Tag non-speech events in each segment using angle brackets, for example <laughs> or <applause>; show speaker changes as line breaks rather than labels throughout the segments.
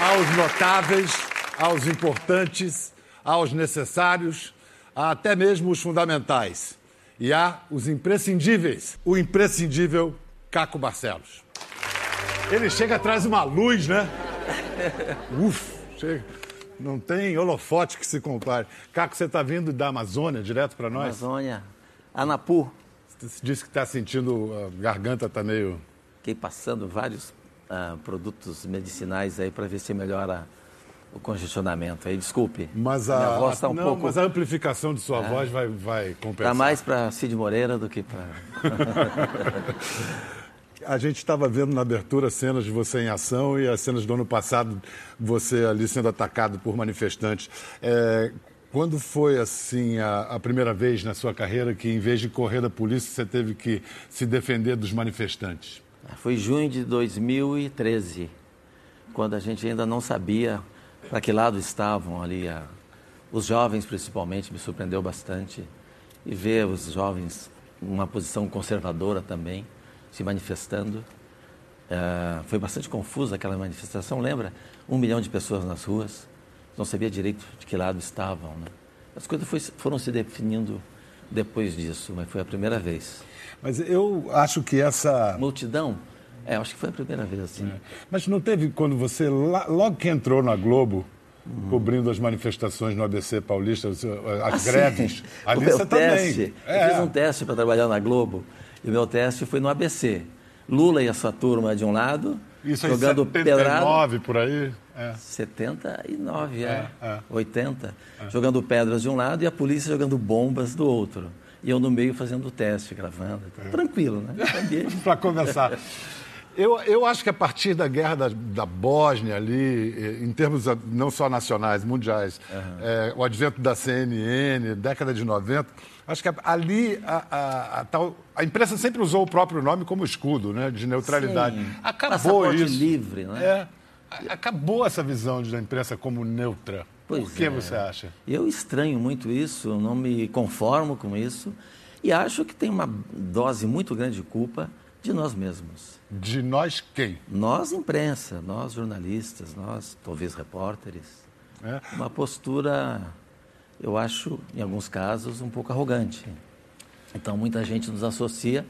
aos notáveis, aos importantes, aos necessários, até mesmo os fundamentais. E há os imprescindíveis. O imprescindível Caco Barcelos. Ele chega atrás uma luz, né? <laughs> Uf, chega. Não tem holofote que se compare. Caco, você está vindo da Amazônia direto para nós?
Amazônia. Anapu.
Você disse que está sentindo, a garganta está meio...
Fiquei passando vários uh, produtos medicinais aí para ver se melhora o congestionamento. Aí, desculpe.
Mas a, Minha voz tá um não, pouco... mas a amplificação de sua é. voz vai, vai compensar.
Está mais para Cid Moreira do que para... <laughs>
a gente estava vendo na abertura cenas de você em ação e as cenas do ano passado, você ali sendo atacado por manifestantes. É, quando foi assim a, a, primeira vez na sua carreira que, em vez de correr da polícia, você teve que se defender dos manifestantes?
Foi junho de 2013, quando a gente ainda não sabia para que lado estavam ali. A, os jovens, principalmente, me surpreendeu bastante. E ver os jovens numa posição conservadora também se manifestando. Uh, foi bastante confusa aquela manifestação, lembra? Um milhão de pessoas nas ruas, não sabia direito de que lado estavam. Né? As coisas foi, foram se definindo depois disso, mas foi a primeira vez.
Mas eu acho que essa.
Multidão? É, acho que foi a primeira vez assim. É.
Mas não teve quando você, logo que entrou na Globo, Hum. cobrindo as manifestações no ABC Paulista, as ah, greves. <laughs> Sim.
Ali você teste. também. É. Eu fiz um teste para trabalhar na Globo. E o meu teste foi no ABC. Lula e a sua turma de um lado, Isso jogando 79
por aí?
É. 79, é. é, é. 80. É. Jogando pedras de um lado e a polícia jogando bombas do outro. E eu no meio fazendo o teste, gravando. É. Tranquilo, né? <laughs>
Para começar. Eu, eu acho que a partir da guerra da, da Bósnia ali, em termos não só nacionais, mundiais, uhum. é, o advento da CNN, década de 90, acho que ali a, a, a, tal, a imprensa sempre usou o próprio nome como escudo, né, de neutralidade.
Sim. Acabou Passaporte isso. livre, né?
É, acabou essa visão da imprensa como neutra. Pois Por que é. você acha?
Eu estranho muito isso, não me conformo com isso e acho que tem uma dose muito grande de culpa de nós mesmos.
De nós quem?
Nós, imprensa, nós, jornalistas, nós, talvez repórteres. É. Uma postura, eu acho, em alguns casos, um pouco arrogante. Então, muita gente nos associa,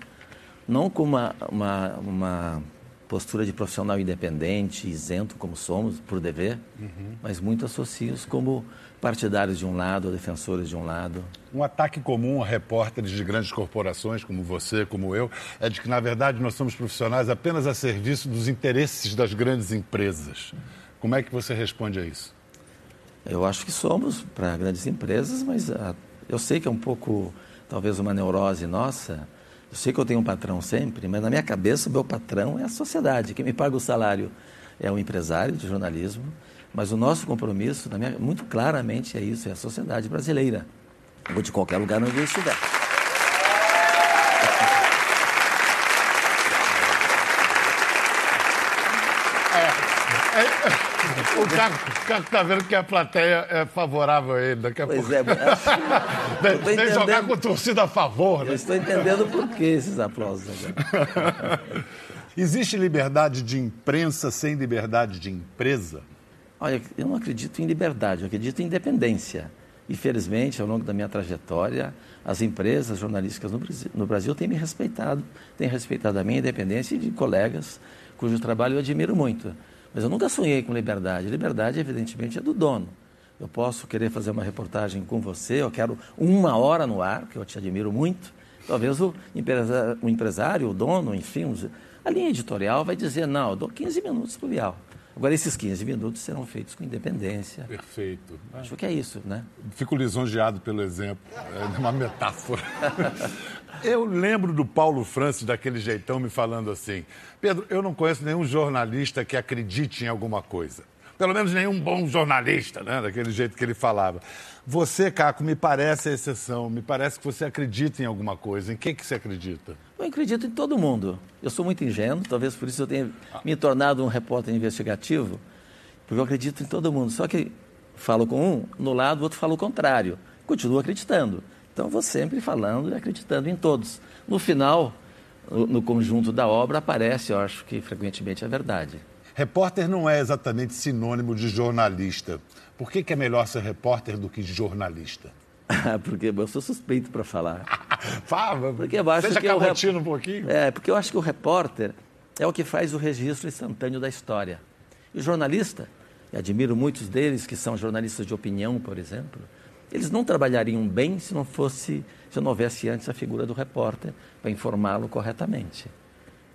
não com uma, uma, uma postura de profissional independente, isento, como somos, por dever, uhum. mas muito associa-os como partidários de um lado, defensores de um lado.
Um ataque comum a repórteres de grandes corporações, como você, como eu, é de que, na verdade, nós somos profissionais apenas a serviço dos interesses das grandes empresas. Como é que você responde a isso?
Eu acho que somos para grandes empresas, mas uh, eu sei que é um pouco, talvez, uma neurose nossa. Eu sei que eu tenho um patrão sempre, mas na minha cabeça o meu patrão é a sociedade. Quem me paga o salário é o empresário de jornalismo mas o nosso compromisso, minha, muito claramente, é isso, é a sociedade brasileira, ou de qualquer lugar onde eu estiver.
O Caco está vendo que a plateia é favorável a ele. Daqui a
pois
pouco.
é.
Tem <laughs> que jogar com torcida a favor. Né?
Eu estou entendendo por que esses aplausos agora. <laughs>
Existe liberdade de imprensa sem liberdade de empresa?
Olha, eu não acredito em liberdade, eu acredito em independência. E felizmente, ao longo da minha trajetória, as empresas jornalísticas no Brasil, no Brasil têm me respeitado, têm respeitado a minha independência e de colegas cujo trabalho eu admiro muito. Mas eu nunca sonhei com liberdade. Liberdade, evidentemente, é do dono. Eu posso querer fazer uma reportagem com você, eu quero uma hora no ar, que eu te admiro muito. Talvez o empresário, o, dono, enfim, a linha editorial vai dizer, não, eu dou 15 minutos para o Vial. Agora, esses 15 minutos serão feitos com independência.
Perfeito.
Acho que é isso, né?
Fico lisonjeado pelo exemplo. É uma <laughs> metáfora. <laughs> eu lembro do Paulo Francis daquele jeitão me falando assim: Pedro, eu não conheço nenhum jornalista que acredite em alguma coisa. Pelo menos nenhum bom jornalista, né? Daquele jeito que ele falava. Você, Caco, me parece a exceção. Me parece que você acredita em alguma coisa. Em que, que você acredita?
Eu acredito em todo mundo. Eu sou muito ingênuo, talvez por isso eu tenha me tornado um repórter investigativo, porque eu acredito em todo mundo. Só que falo com um, no lado, o outro fala o contrário. Continuo acreditando. Então, vou sempre falando e acreditando em todos. No final, no conjunto da obra, aparece, eu acho que frequentemente, a verdade.
Repórter não é exatamente sinônimo de jornalista. Por que, que é melhor ser repórter do que jornalista? <laughs>
porque eu sou suspeito para falar. <laughs>
Fala,
porque eu acho
seja
que o rep...
um pouquinho.
É, porque eu acho que o repórter é o que faz o registro instantâneo da história. E o jornalista, e admiro muitos deles que são jornalistas de opinião, por exemplo, eles não trabalhariam bem se não fosse, se não houvesse antes a figura do repórter para informá-lo corretamente.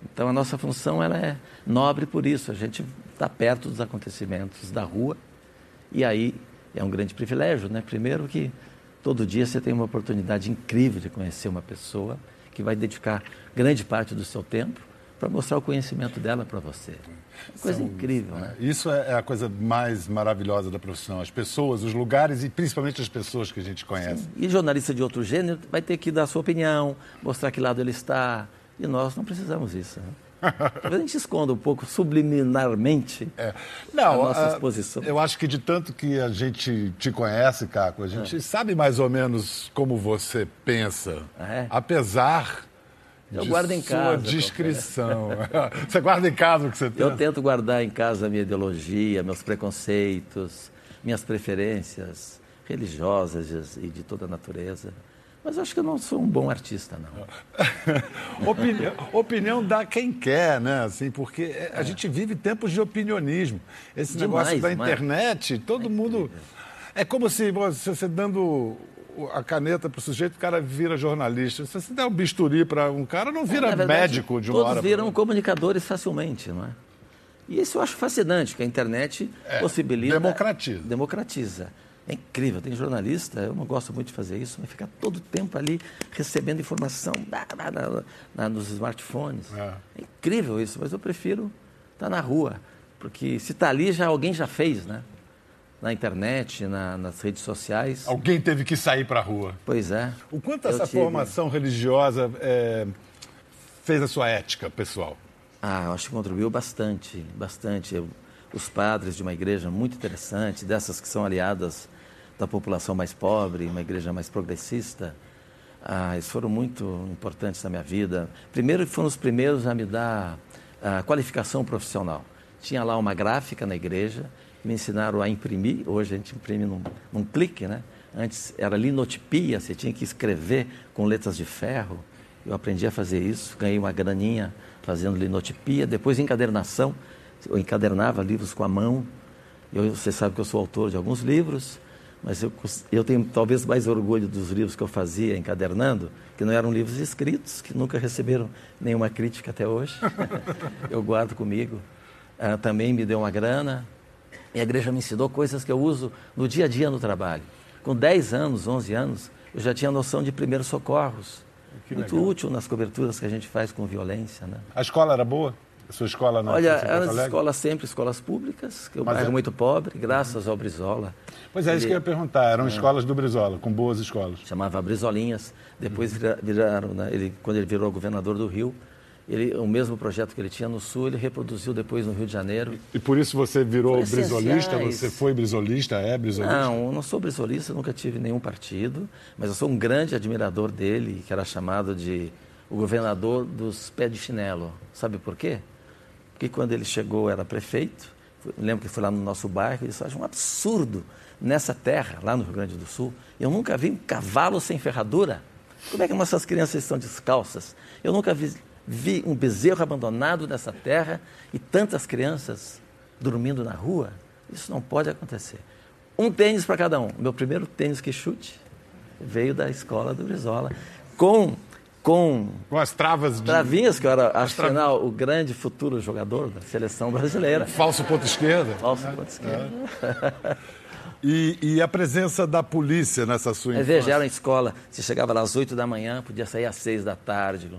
Então a nossa função ela é nobre por isso, a gente está perto dos acontecimentos da rua e aí é um grande privilégio, né? Primeiro que todo dia você tem uma oportunidade incrível de conhecer uma pessoa que vai dedicar grande parte do seu tempo para mostrar o conhecimento dela para você. Coisa São, incrível, né?
Isso é, é a coisa mais maravilhosa da profissão. As pessoas, os lugares e principalmente as pessoas que a gente conhece. Sim.
E jornalista de outro gênero vai ter que dar a sua opinião, mostrar que lado ele está. E nós não precisamos disso. Né? <laughs> Talvez a gente esconda um pouco subliminarmente é. Não, a nossa exposição.
Eu acho que de tanto que a gente te conhece, Caco, a gente é. sabe mais ou menos como você pensa. É. Apesar
eu guardo em casa.
Sua descrição. <laughs> você guarda em casa o que você tem?
Eu tento guardar em casa a minha ideologia, meus preconceitos, minhas preferências religiosas e de toda a natureza. Mas acho que eu não sou um bom artista, não. <laughs>
opinião, opinião dá quem quer, né? Assim, porque a é. gente vive tempos de opinionismo. Esse demais, negócio da internet, todo é mundo. É como se você dando a caneta para o sujeito, o cara vira jornalista. Se você der um bisturi para um cara, não vira é, verdade, médico de uma
todos
hora.
Todos viram comunicadores facilmente, não é? E isso eu acho fascinante, que a internet é, possibilita.
Democratiza.
Democratiza. É incrível, tem jornalista, eu não gosto muito de fazer isso, mas fica todo o tempo ali recebendo informação da, da, da, nos smartphones. É. é. incrível isso, mas eu prefiro estar tá na rua, porque se está ali, já alguém já fez, né? na internet, na, nas redes sociais.
Alguém teve que sair para a rua.
Pois é.
O quanto essa tive... formação religiosa é, fez a sua ética pessoal?
Ah, eu acho que contribuiu bastante, bastante. Eu, os padres de uma igreja muito interessante, dessas que são aliadas da população mais pobre, uma igreja mais progressista, ah, eles foram muito importantes na minha vida. Primeiro, foram os primeiros a me dar a qualificação profissional. Tinha lá uma gráfica na igreja me ensinaram a imprimir. Hoje a gente imprime num, num clique, né? Antes era linotipia, você tinha que escrever com letras de ferro. Eu aprendi a fazer isso, ganhei uma graninha fazendo linotipia. Depois encadernação, eu encadernava livros com a mão. Eu, você sabe que eu sou autor de alguns livros, mas eu, eu tenho talvez mais orgulho dos livros que eu fazia encadernando, que não eram livros escritos, que nunca receberam nenhuma crítica até hoje. <laughs> eu guardo comigo. Ah, também me deu uma grana, e a igreja me ensinou coisas que eu uso no dia a dia no trabalho. Com 10 anos, 11 anos, eu já tinha noção de primeiros socorros. Muito útil nas coberturas que a gente faz com violência. Né?
A escola era boa? Sua escola na
Olha, eram escolas sempre escolas públicas, que o bairro é muito pobre, graças ao Brizola.
Pois é, Ele... isso que eu ia perguntar. Eram é. escolas do Brizola, com boas escolas.
Chamava Brizolinhas. Depois viraram, né? ele, quando ele virou governador do Rio, ele, o mesmo projeto que ele tinha no Sul, ele reproduziu depois no Rio de Janeiro.
E por isso você virou brisolista? Você foi brisolista? É brisolista?
Não, eu não sou brisolista, nunca tive nenhum partido, mas eu sou um grande admirador dele, que era chamado de o governador dos pés de chinelo. Sabe por quê? Porque quando ele chegou, era prefeito, lembro que foi lá no nosso bairro, e disse, acho um absurdo nessa terra, lá no Rio Grande do Sul, eu nunca vi um cavalo sem ferradura. Como é que nossas crianças estão descalças? Eu nunca vi vi um bezerro abandonado nessa terra e tantas crianças dormindo na rua. Isso não pode acontecer. Um tênis para cada um. Meu primeiro tênis que chute veio da escola do Brizola, com com,
com as travas de...
travinhas que eu era acho tra... o grande futuro jogador da seleção brasileira.
Falso ponto esquerda.
Falso é, ponto esquerda.
É. E, e, a presença da polícia nessa sua infância?
Veja, era uma escola, você chegava lá às 8 da manhã, podia sair às 6 da tarde,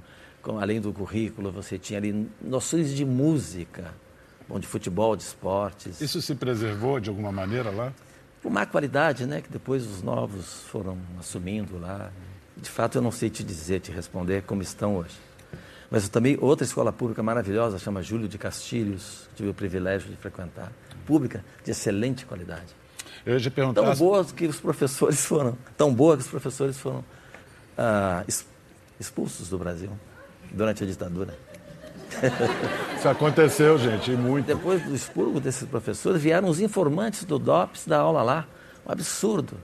com, além do currículo, você tinha ali noções de música, bom, de futebol, de esportes.
Isso se preservou de alguma maneira lá?
Com má qualidade, né? Que depois os novos foram assumindo lá. De fato, eu não sei te dizer, te responder como estão hoje. Mas também outra escola pública maravilhosa, chama Júlio de Castilhos, tive o privilégio de frequentar. Pública de excelente qualidade.
Eu ia perguntar...
Tão boa que os professores <laughs> foram, tão boa que os professores foram ah, expulsos do Brasil durante a ditadura. <laughs>
Isso aconteceu, gente, e muito.
Depois do expurgo desses professores, vieram os informantes do DOPS da aula lá. Um absurdo.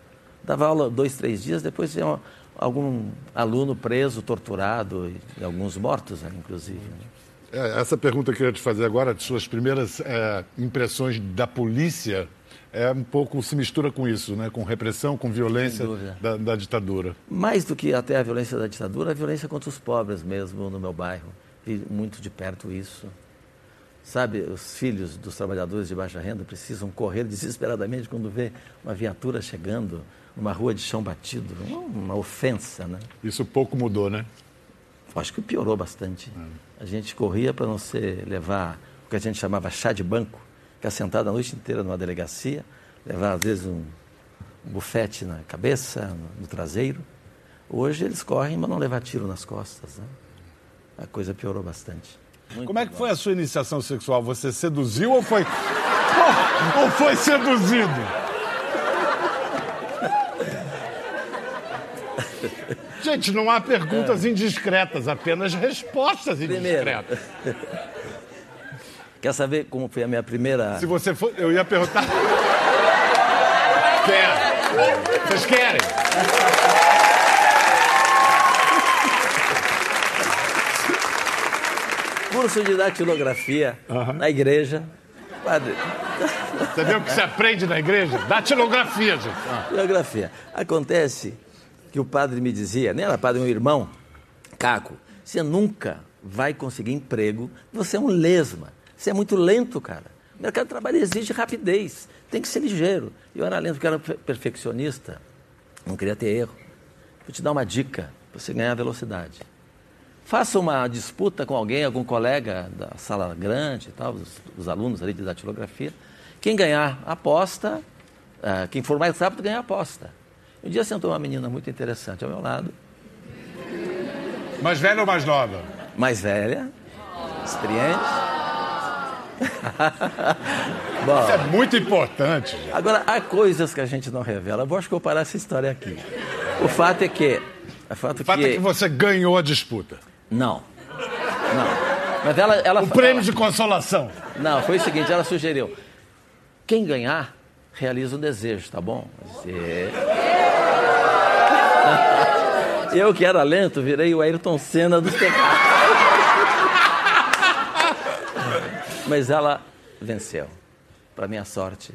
Dava aula dois, três dias, depois tinha algum aluno preso, torturado, e alguns mortos, né, inclusive. Né?
É, essa pergunta que eu queria te fazer agora, de suas primeiras é, impressões da polícia, é um pouco se mistura com isso, né? com repressão, com violência da, da, ditadura.
Mais do que até a violência da ditadura, a violência contra os pobres mesmo no meu bairro. Vi muito de perto isso. Sabe, os filhos dos trabalhadores de baixa renda precisam correr desesperadamente quando vê uma viatura chegando numa rua de chão batido. Uma ofensa, né?
Isso pouco mudou, né?
Acho que piorou bastante. É. A gente corria para não ser levar o que a gente chamava chá de banco, ficar sentado a noite inteira numa delegacia, levar às vezes um, um bufete na cabeça, no, no, traseiro. Hoje eles correm, mas não levar tiro nas costas. Né? A coisa piorou bastante.
Muito Como é que bom. foi a sua iniciação sexual? Você seduziu ou foi. <laughs> ou foi seduzido? Gente, não há perguntas é. indiscretas, apenas respostas indiscretas. Primeiro. <laughs>
Quer saber como foi a minha primeira.
Se você for. Eu ia perguntar. <laughs> Quer? Vocês querem?
Curso de datilografia na igreja.
Padre. Você viu o que se aprende na igreja? Datilografia, gente.
Datilografia. Acontece que o padre me dizia, nem era padre, meu irmão, Caco, você nunca vai conseguir emprego, você é um lesma, você é muito lento, cara. O mercado de trabalho exige rapidez, tem que ser ligeiro. Eu era lento porque era perfeccionista, não queria ter erro. Vou te dar uma dica para você ganhar velocidade. Faça uma disputa com alguém, algum colega da sala grande tal, os, os alunos ali de datilografia. Quem ganhar aposta, uh, quem for mais rápido ganha aposta. Um dia sentou uma menina muito interessante ao meu lado.
Mais velha ou mais nova?
Mais velha, experiente. <laughs> Bom,
Isso é muito importante.
Agora, há coisas que a gente não revela. Eu acho que eu vou parar essa história aqui. O fato é que.
O fato, o fato que... é que você ganhou a disputa.
Não. Não. Mas ela, ela,
o prêmio
ela...
de consolação.
Não, foi o seguinte: ela sugeriu. Quem ganhar, realiza o desejo, tá bom? Você... <laughs> Eu que era lento, virei o Ayrton Senna dos pecados. <laughs> Mas ela venceu, para minha sorte.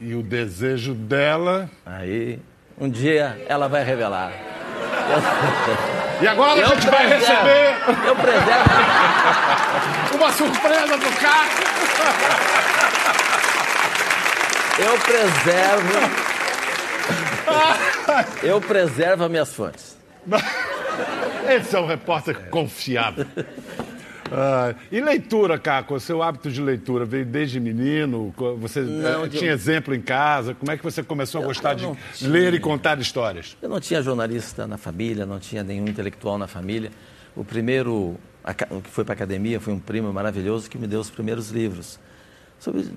E o desejo dela?
Aí, um dia ela vai revelar.
E agora eu a gente preservo, vai receber.
Eu preservo. <laughs>
Uma surpresa do carro.
Eu preservo. <laughs> Eu preservo as minhas fontes. <laughs>
Esse é um repórter confiável. <laughs> Ah, e leitura, Caco? O seu hábito de leitura veio desde menino? Você não, eh, tinha eu... exemplo em casa? Como é que você começou a gostar de tinha... ler e contar histórias?
Eu não tinha jornalista na família, não tinha nenhum intelectual na família. O primeiro que foi para a academia foi um primo maravilhoso que me deu os primeiros livros sobre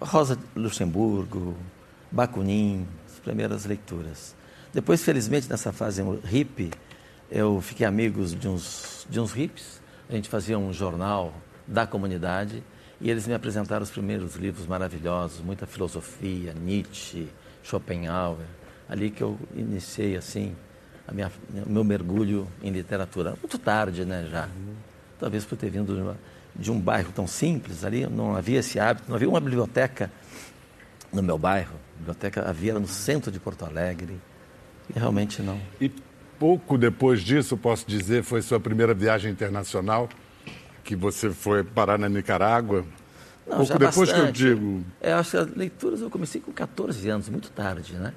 Rosa Luxemburgo, Bakunin, as primeiras leituras. Depois, felizmente, nessa fase hippie, eu fiquei amigos de uns, de uns hippies. A gente fazia um jornal da comunidade e eles me apresentaram os primeiros livros maravilhosos, muita filosofia, Nietzsche, Schopenhauer. Ali que eu iniciei, assim, a minha, meu mergulho em literatura. Muito tarde, né, já. Talvez por ter vindo de uma, de um bairro tão simples ali, não havia esse hábito, não havia uma biblioteca no meu bairro. A biblioteca havia no centro de Porto Alegre. Realmente não.
E pouco depois disso, posso dizer, foi sua primeira viagem internacional, que você foi parar na Nicarágua. Não, pouco depois bastante. que eu digo.
É, acho que as leituras eu comecei com 14 anos, muito tarde, né?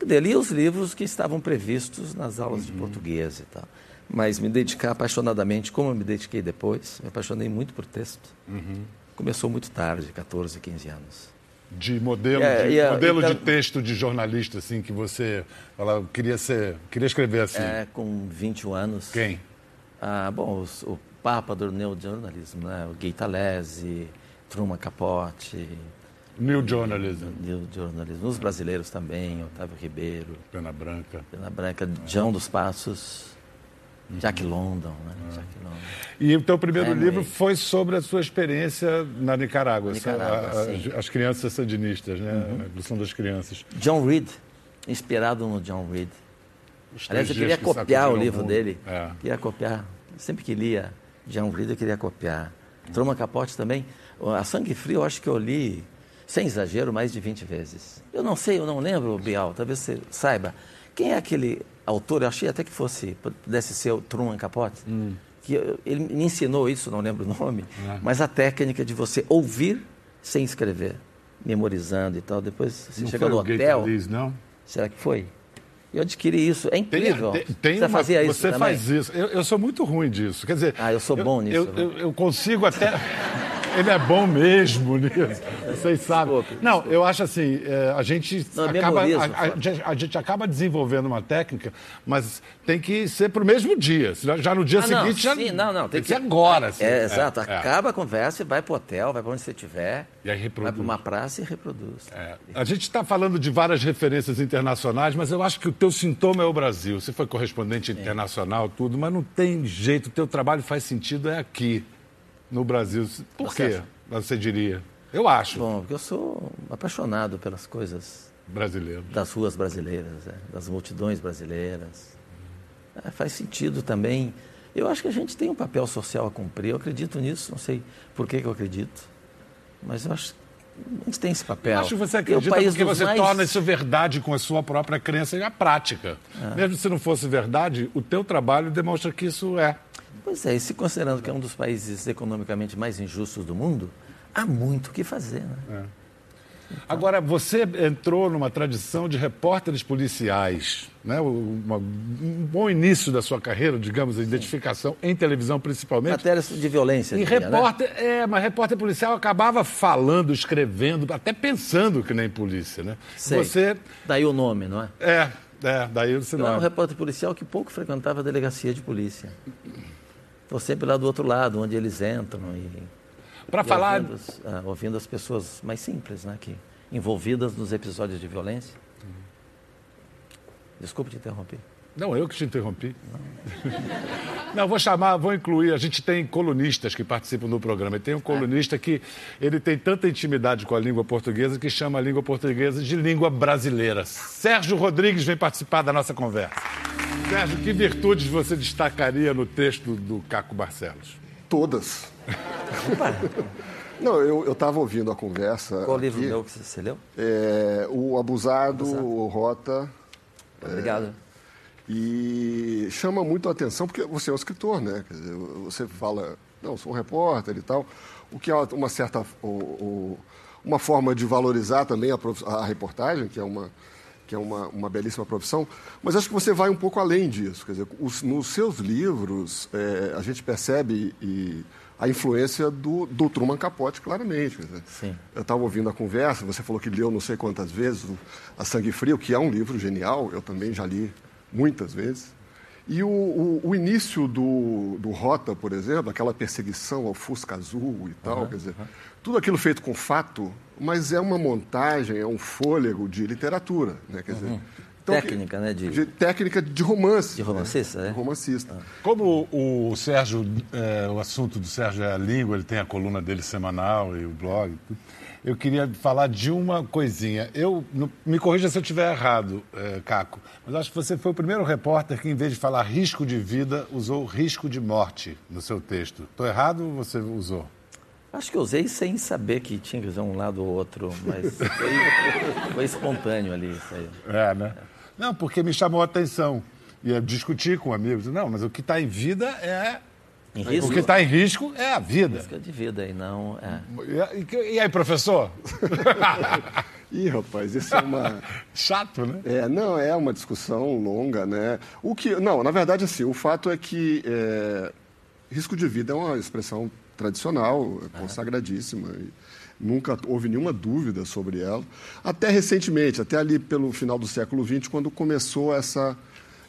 Eu li os livros que estavam previstos nas aulas uhum. de português e tal mas me dedicar apaixonadamente, como eu me dediquei depois, me apaixonei muito por texto. Uhum. Começou muito tarde, 14, 15 anos.
De modelo, é, de, modelo então, de texto de jornalista, assim, que você ela, queria ser, queria escrever assim?
É, com 21 anos.
Quem?
Ah, bom, os, o papa do neojornalismo, né? O Gay Talese, Truman Capote.
New Journalism.
New Journalism. Os brasileiros também, Otávio Ribeiro.
Pena Branca.
Pena Branca, João dos Passos. Jack London, né? Jack London.
E o teu primeiro
Hemingway.
livro foi sobre a sua experiência na Nicarágua,
Nicarágua,
a- a-
sim. Uhum.
as crianças sandinistas, né? A Revolução das Crianças.
John Reed, inspirado no John Reed. Aliás, eu queria
que
copiar o
sacudiram
livro
mundo.
dele.
É.
Queria copiar. Sempre que lia John Reed, eu queria copiar. Truman Capote também. A Sangue Frio, eu acho que eu li, sem exagero, mais de 20 vezes. Eu não sei, eu não lembro, Bial, talvez você saiba. Quem é aquele autor? Eu achei até que fosse, pudesse ser o Truman Capote.
Hum.
Que ele me ensinou isso, não lembro o nome, <laughs>
É.
mas a técnica de você ouvir sem escrever, memorizando e tal. Depois você
Não
chega no hotel.
Talese, não?
Será que foi? Eu adquiri isso. É incrível.
Tem, tem
você
uma-
fazia isso
Você
também?
faz isso. Eu, eu sou muito ruim disso. Quer dizer.
Ah, eu sou bom nisso,
Eu,
né?
eu, eu consigo até. Ele é bom mesmo nisso. <laughs> Vocês sabem. Não, eu acho assim, é, a gente
Não,
acaba, a, a- a gente acaba desenvolvendo uma técnica, mas tem que ser pro mesmo dia. Já no dia
Ah, não,
seguinte já
sim, não, não,
tem, que ser agora. assim.
É, exato.
é.
Acaba a conversa e vai para o hotel, vai para onde você estiver.
E aí reproduz.
Vai para uma praça e reproduz.
É. A gente está falando de várias referências internacionais, mas eu acho que o teu sintoma é o Brasil. Você foi correspondente internacional, tudo, mas não tem jeito. O teu trabalho faz sentido é aqui, no Brasil. Por
Você
quê?
acha?
Você diria? Eu acho,
Bom, porque eu sou apaixonado pelas coisas
brasileiro.
das ruas brasileiras, é, das multidões brasileiras. É, faz sentido também. Eu acho que a gente tem um papel social a cumprir. Eu acredito nisso, não sei por que, que eu acredito. Mas eu acho gente tem esse papel.
Eu acho que você acredita
país
porque você
mais-
torna isso verdade com a sua própria crença e a prática.
É.
Mesmo se não fosse verdade, o teu trabalho demonstra que isso é.
Pois é, e se considerando que é um dos países economicamente mais injustos do mundo, há muito o que fazer. Né?
Agora, você entrou numa tradição de repórteres policiais, né? Uma- um bom início da sua carreira, digamos, a identificação em televisão principalmente.
Matérias de violência.
E
diria, né?
repórter, é, mas repórter policial acabava falando, escrevendo, até pensando que nem polícia, né?
Sei.
Você,
Daí o nome, não é?
é, é, daí você
Eu
não
era um repórter policial que pouco frequentava a delegacia de polícia. Estou sempre lá do outro lado, onde eles entram e,
Para falar,
ouvindo, as- ah, ouvindo as pessoas mais simples, né, que envolvidas nos episódios de violência. Desculpe te interromper.
Não, eu que te interrompi. <laughs> Não, vou chamar, vou incluir. A gente tem colunistas que participam do programa. E tem um colunista que ele tem tanta intimidade com a língua portuguesa que chama a língua portuguesa de língua brasileira. Sérgio Rodrigues vem participar da nossa conversa. Sérgio, que virtudes você destacaria no texto do Caco Barcelos?
Todas. Não, eu estava ouvindo a conversa.
Qual livro
aqui.
meu que você, leu?
É, o Abusado, o Rota.
Obrigado.
E chama muito a atenção, porque você é um escritor, né? Quer dizer, você fala, não, sou um repórter e tal, o que é uma certa. uma forma de valorizar também a, a reportagem, que é uma. Que é uma, uma belíssima profissão, mas acho que você vai um pouco além disso. Quer dizer, os- nos seus livros, é, a gente percebe e, a influência do, do Truman Capote, claramente. Dizer,
Sim.
eu estava ouvindo a conversa, você falou que leu não sei quantas vezes A Sangue Frio, que é um livro genial, eu também já li muitas vezes. E o, o- o início do, do Rota, por exemplo, aquela perseguição ao Fusca Azul e tal, quer dizer, tudo aquilo feito com fato, mas é uma montagem, é um fôlego de literatura. Né? Quer dizer, então,
Técnica, né, de-
técnica de romance.
De romancista,
né?
é?
De romancista.
Como o Sérgio, é, o assunto do Sérgio é a língua, ele tem a coluna dele semanal e o blog. tudo, Eu queria falar de uma coisinha. Eu não- me corrija se eu estiver errado, é, Caco, mas acho que você foi o primeiro repórter que, em vez de falar risco de vida, usou risco de morte no seu texto. Estou errado ou você usou?
Acho que eu usei sem saber que tinha que usar um lado ou outro, mas <laughs> foi, foi espontâneo ali isso aí.
É, né? Não, porque me chamou a atenção. Ia discutir com amigos. Não, mas o que está em vida é.
Em risco,
O que está em risco é a vida.
risco de vida e não... É.
E, e aí, professor? <laughs>
Ih, rapaz, isso é uma. <laughs>
Chato, né?
É, não, é uma discussão longa, né? O que, não, na verdade, assim, o fato é que é, risco de vida é uma expressão tradicional, é consagradíssima. e nunca houve nenhuma dúvida sobre ela. Até recentemente, até ali pelo final do século XX, quando começou essa,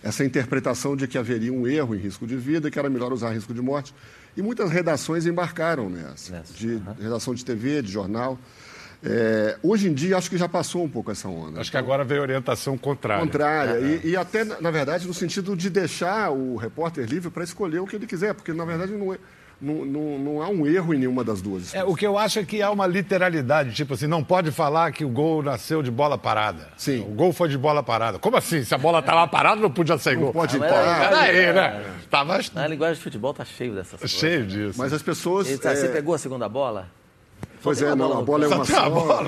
essa interpretação de que haveria um erro em risco de vida, que era melhor usar risco de morte. E muitas redações embarcaram nessa,
Nessa,
de redação de TV, de jornal. É, hoje em dia, acho que já passou um pouco essa onda.
Acho que agora veio orientação contrária.
Contrária. É. E, e, até, na verdade, no sentido de deixar o repórter livre para escolher o que ele quiser, porque, na verdade, não é não, não, não, há um erro em nenhuma das duas.
É, o que eu acho é que há uma literalidade, tipo assim, não pode falar que o gol nasceu de bola parada.
Sim.
O gol foi de bola parada. Como assim? Se a bola estava parada, não podia ser
não
gol.
Pode
não
parar.
Daí, né? Tava...
Na linguagem de futebol tá cheio dessas coisas.
Cheio disso.
Mas as pessoas...
Ele, tá, é... Você pegou a segunda bola?
Pois é, não, a bola é uma só.
Bola,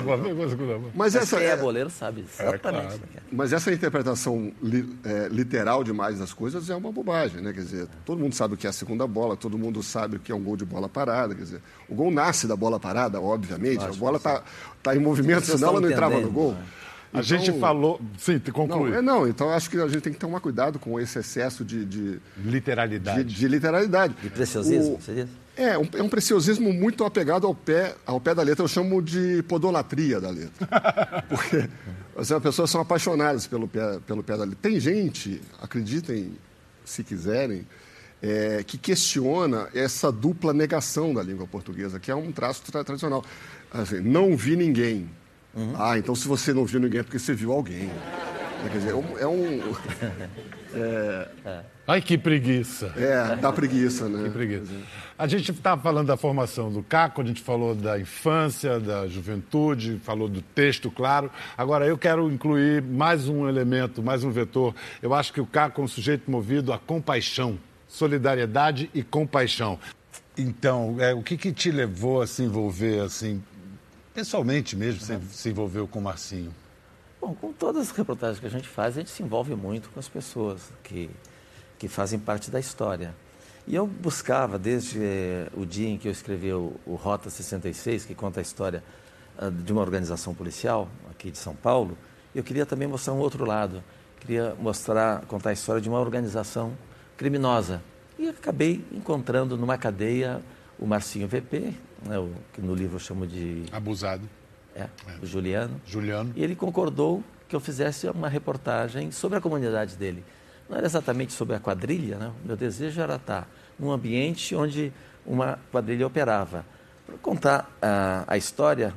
mas, essa
quem é boleiro sabe exatamente. É, claro.
Mas essa interpretação li, é, literal demais das coisas é uma bobagem, né? Quer dizer, todo mundo sabe o que é a segunda bola, todo mundo sabe o que é um gol de bola parada, quer dizer, o gol nasce da bola parada, obviamente, a bola está tá em movimento, senão ela não entrava no gol. Né?
A então, gente falou. Sim, te conclui.
Não, é, não, então acho que a gente tem que tomar cuidado com esse excesso de. de
literalidade.
De, de literalidade.
De preciosismo, o, seria?
É, um, é um preciosismo muito apegado ao pé, ao pé da letra. Eu chamo de podolatria da letra. <laughs> Porque assim, as pessoas são apaixonadas pelo pé, pelo pé da letra. Tem gente, acreditem se quiserem, é, que questiona essa dupla negação da língua portuguesa, que é um traço tra tradicional. Assim, não vi ninguém. Uhum. Ah, então se você não viu ninguém é porque você viu alguém. Quer dizer, é um.
É, <laughs> é. Ai, que preguiça.
É, dá preguiça, né?
Que preguiça. A gente estava falando da formação do Caco, a gente falou da infância, da juventude, falou do texto, claro. Agora, eu quero incluir mais um elemento, mais um vetor. Eu acho que o Caco é um sujeito movido a compaixão, solidariedade e compaixão. Então, é, o que, que te levou a se envolver, assim, pessoalmente mesmo, você se envolveu com o Marcinho?
Bom, com todas as reportagens que a gente faz, a gente se envolve muito com as pessoas que, que fazem parte da história. E eu buscava, desde eh, o dia em que eu escrevi o, o, Rota 66, que conta a história uh, de uma organização policial aqui de São Paulo, eu queria também mostrar um outro lado. Queria mostrar, contar a história de uma organização criminosa. E acabei encontrando numa cadeia o Marcinho VP, né, o, que no livro eu chamo de...
Abusado.
É, é, o Juliano.
Juliano.
E ele concordou que eu fizesse uma reportagem sobre a comunidade dele. Não era exatamente sobre a quadrilha, né? meu desejo era estar num ambiente onde uma quadrilha operava. Para contar a, a história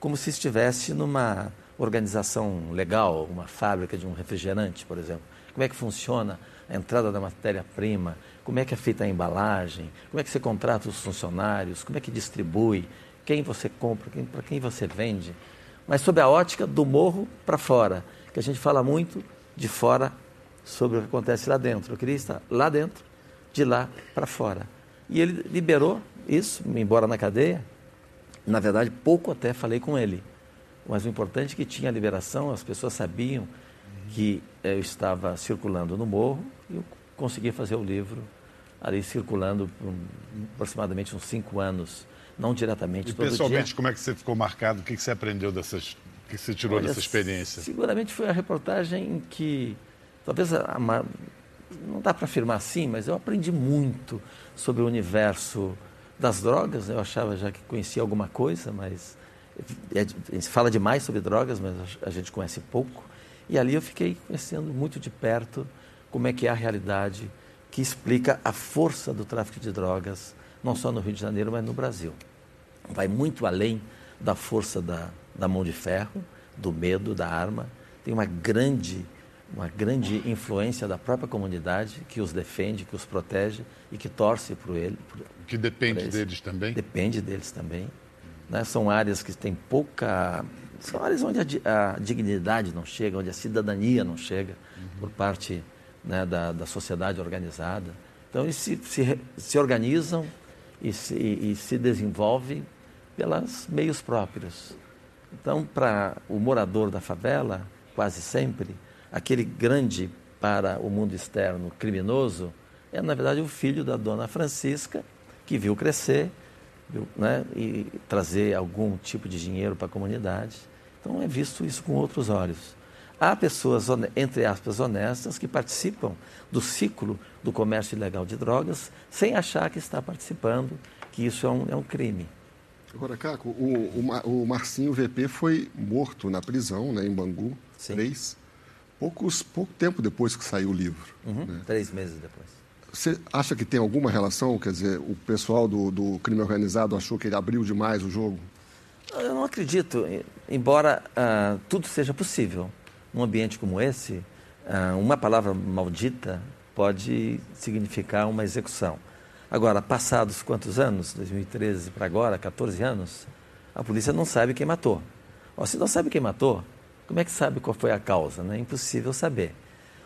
como se estivesse numa organização legal, uma fábrica de um refrigerante, por exemplo. Como é que funciona a entrada da matéria-prima, como é que é feita a embalagem, como é que você contrata os funcionários, como é que distribui, quem você compra, quem, para quem você vende, mas sob a ótica do morro para fora, que a gente fala muito de fora sobre o que acontece lá dentro. Eu queria estar lá dentro, de lá para fora. E ele liberou isso, embora na cadeia. Na verdade, pouco até falei com ele. Mas o importante é que tinha a liberação, as pessoas sabiam que eu estava circulando no morro e eu consegui fazer o livro ali circulando por aproximadamente uns cinco anos não diretamente
e pessoalmente,
dia.
como é que você ficou marcado? O que você aprendeu dessas, o que você tirou Olha, dessa experiência?
Seguramente foi a reportagem em que, talvez, a, a, não dá para afirmar assim, mas eu aprendi muito sobre o universo das drogas. Eu achava já que conhecia alguma coisa, mas é, a gente fala demais sobre drogas, mas a gente conhece pouco. E ali eu fiquei conhecendo muito de perto como é que é a realidade que explica a força do tráfico de drogas não só no Rio de Janeiro, mas no Brasil. Vai muito além da força da, da mão de ferro, do medo, da arma. Tem uma grande, uma grande influência da própria comunidade que os defende, que os protege e que torce por ele. Por,
que depende deles também?
Depende deles também. Né? São áreas que têm pouca. São áreas onde a, a dignidade não chega, onde a cidadania não chega uhum. por parte né, da, da sociedade organizada. Então, eles se, se, se organizam e se, e se desenvolve pelos meios próprios. Então, para o morador da favela, quase sempre, aquele grande para o mundo externo criminoso é, na verdade, o filho da dona Francisca, que viu crescer viu, né, e trazer algum tipo de dinheiro para a comunidade. Então, é visto isso com outros olhos. Há pessoas, entre aspas, honestas que participam do ciclo do comércio ilegal de drogas sem achar que está participando, que isso é um, é um crime.
Agora, Caco, o, o, o Marcinho VP foi morto na prisão, né, em Bangu, Sim. três, poucos, pouco tempo depois que saiu o livro.
Uhum,
né?
Três meses depois.
Você acha que tem alguma relação? Quer dizer, o pessoal do, do crime organizado achou que ele abriu demais o jogo?
Eu não acredito, embora uh, tudo seja possível. Num ambiente como esse, uh, uma palavra maldita pode significar uma execução. Agora, passados quantos anos? 2013 para agora, 14 anos, a polícia não sabe quem matou. Se não sabe quem matou, como é que sabe qual foi a causa? É impossível saber.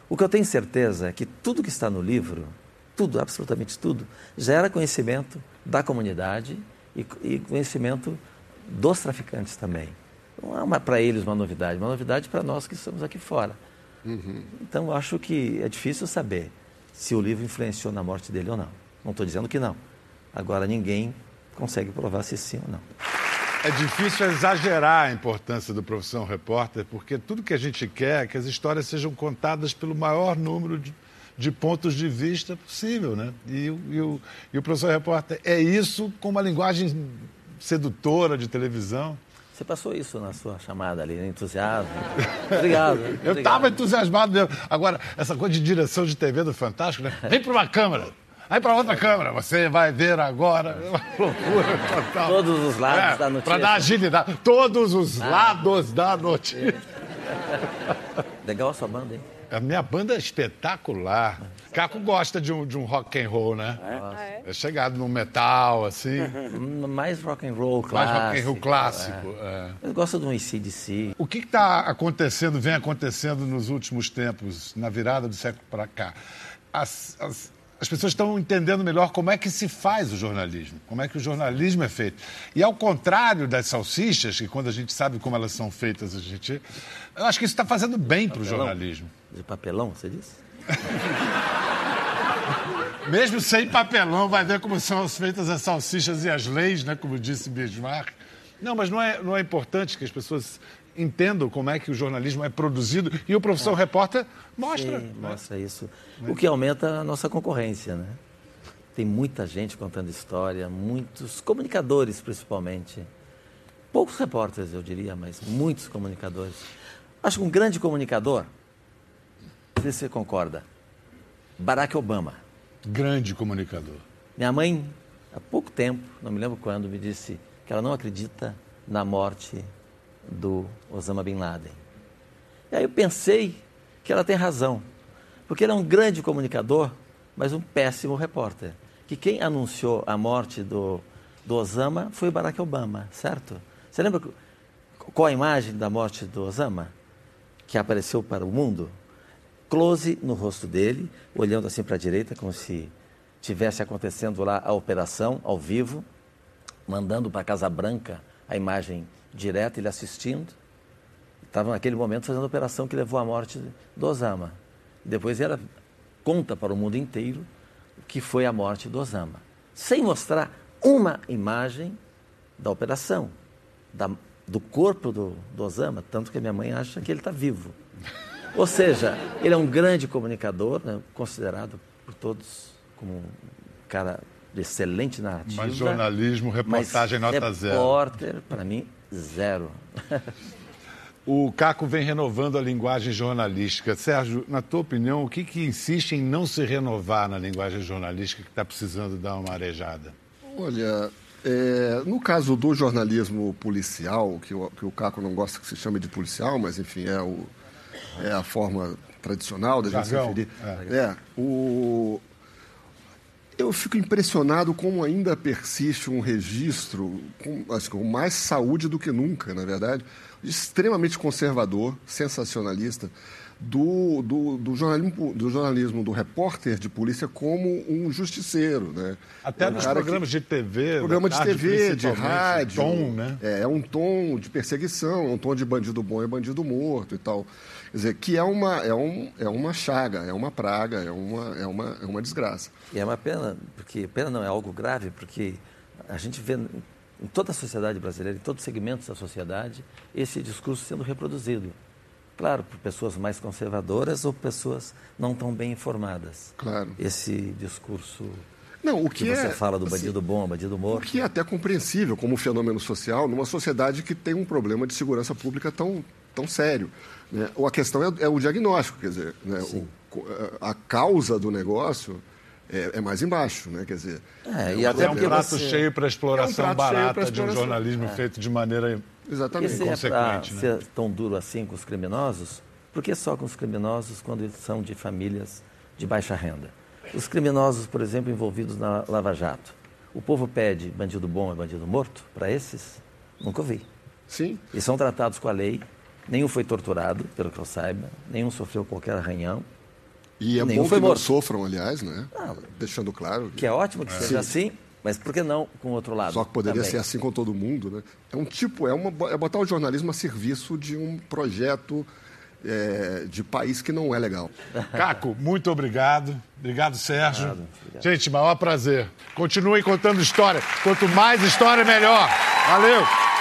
O que eu tenho certeza é que tudo que está no livro, tudo, absolutamente tudo, gera conhecimento da comunidade e conhecimento dos traficantes também. Não é para eles uma novidade, uma novidade para nós que estamos aqui fora. Uhum. Então, acho que é difícil saber se o livro influenciou na morte dele ou não. Não estou dizendo que não. Agora, ninguém consegue provar se sim ou não.
É difícil exagerar a importância do profissão repórter, porque tudo que a gente quer é que as histórias sejam contadas pelo maior número de, de pontos de vista possível, né? E, e, o, e o professor repórter é isso com uma linguagem sedutora de televisão.
Você passou isso na sua chamada ali, entusiasmo. Obrigado. <laughs>
Eu estava entusiasmado mesmo. Agora, essa coisa de direção de TV do Fantástico, né? Vem para uma câmera. Aí para outra câmera, você vai ver agora. Uma <laughs>
loucura total. Todos os lados é, da notícia.
Para dar agilidade. Todos os ah. lados da notícia.
Legal a sua banda, hein?
A minha banda é espetacular. Caco gosta de um, de um rock and roll, né? É, é chegado no metal, assim. <laughs>
Mais rock and roll clássico.
Mais rock and roll clássico. É.
É. Eu gosto de um ICDC.
O que está acontecendo, vem acontecendo nos últimos tempos, na virada do século para cá? As, as, as pessoas estão entendendo melhor como é que se faz o jornalismo, como é que o jornalismo é feito. E ao contrário das salsichas, que quando a gente sabe como elas são feitas, a gente. Eu acho que isso está fazendo bem para o jornalismo.
De papelão, você disse? <laughs>
Mesmo sem papelão, vai ver como são feitas as salsichas e as leis, né? como disse Bismarck. Não, mas não é, não é importante que as pessoas entendam como é que o jornalismo é produzido e o professor é. repórter mostra.
Sim, mostra isso. O que aumenta a nossa concorrência, né? Tem muita gente contando história, muitos comunicadores principalmente. Poucos repórteres, eu diria, mas muitos comunicadores. Acho que um grande comunicador, sei se você concorda, Barack Obama.
Grande comunicador.
Minha mãe, há pouco tempo, não me lembro quando, me disse que ela não acredita na morte do Osama Bin Laden. E aí eu pensei que ela tem razão, porque ele é um grande comunicador, mas um péssimo repórter. Que quem anunciou a morte do, do Osama foi Barack Obama, certo? Você lembra qual a imagem da morte do Osama que apareceu para o mundo? Close no rosto dele, olhando assim para a direita, como se tivesse acontecendo lá a operação ao vivo, mandando para a Casa Branca a imagem direto, ele assistindo. Estava naquele momento fazendo a operação que levou à morte do Osama. Depois era conta para o mundo inteiro o que foi a morte do Osama, sem mostrar uma imagem da operação, da, do corpo do, do Osama, tanto que a minha mãe acha que ele está vivo. Ou seja, ele é um grande comunicador, né, considerado por todos como um cara de excelente narrativa.
Mas jornalismo, reportagem nota
repórter,
zero.
Repórter, para mim, Zero.
o Caco vem renovando a linguagem jornalística. Sérgio, na tua opinião, o que, que insiste em não se renovar na linguagem jornalística que está precisando dar uma arejada?
Olha, é, no caso do jornalismo policial, que o, que o Caco não gosta que se chame de policial, mas enfim, é, o, é a forma tradicional da gente se referir. É. é, o, eu fico impressionado como ainda persiste um registro com, assim, com mais saúde do que nunca, na verdade, extremamente conservador, sensacionalista, do, do, do, jornalismo, do jornalismo do repórter de polícia como um justiceiro. Né?
Até é um nos programas que, de TV.
Programa de TV, de rádio.
Tom, né?
É, é um tom de perseguição, é um tom de bandido bom e bandido morto e tal. Quer dizer, que é uma, é, um, é uma chaga, é uma praga, é uma, é, uma, é uma desgraça.
E é uma pena, porque pena não é algo grave, porque a gente vê em toda a sociedade brasileira, em todos os segmentos da sociedade, esse discurso sendo reproduzido. Claro, por pessoas mais conservadoras ou pessoas não tão bem informadas.
Claro.
Esse discurso
não, o que,
que você
é,
fala do assim, bandido bom, bandido morto.
O que é até compreensível como fenômeno social numa sociedade que tem um problema de segurança pública tão, tão sério. Né? A questão é, é, o diagnóstico, quer dizer, né? o, a causa do negócio é, é mais embaixo, né? Quer dizer,
é, e até é um prato você... cheio para exploração é um barata exploração. de um jornalismo é. feito de maneira
Exatamente.
E se é né? ser tão duro assim com os criminosos, por que só com os criminosos quando eles são de famílias de baixa renda? Os criminosos, por exemplo, envolvidos na Lava Jato. O povo pede bandido bom é bandido morto para esses? Nunca ouvi.
Sim.
E são tratados com a lei. Nenhum foi torturado, pelo que eu saiba. Nenhum sofreu qualquer arranhão.
E é nenhum bom que morto. não sofram, aliás, né? Ah, Deixando claro.
Que, que é ótimo que é. seja Sim. assim, mas por que não com o outro lado?
Só que poderia
também?
ser assim com todo mundo, né? É um tipo, é, uma, é botar o jornalismo a serviço de um projeto é, de país que não é legal. <laughs>
Caco, muito obrigado. Obrigado, Sérgio. Obrigado, obrigado. Gente, maior prazer. Continuem contando história. Quanto mais história, melhor. Valeu!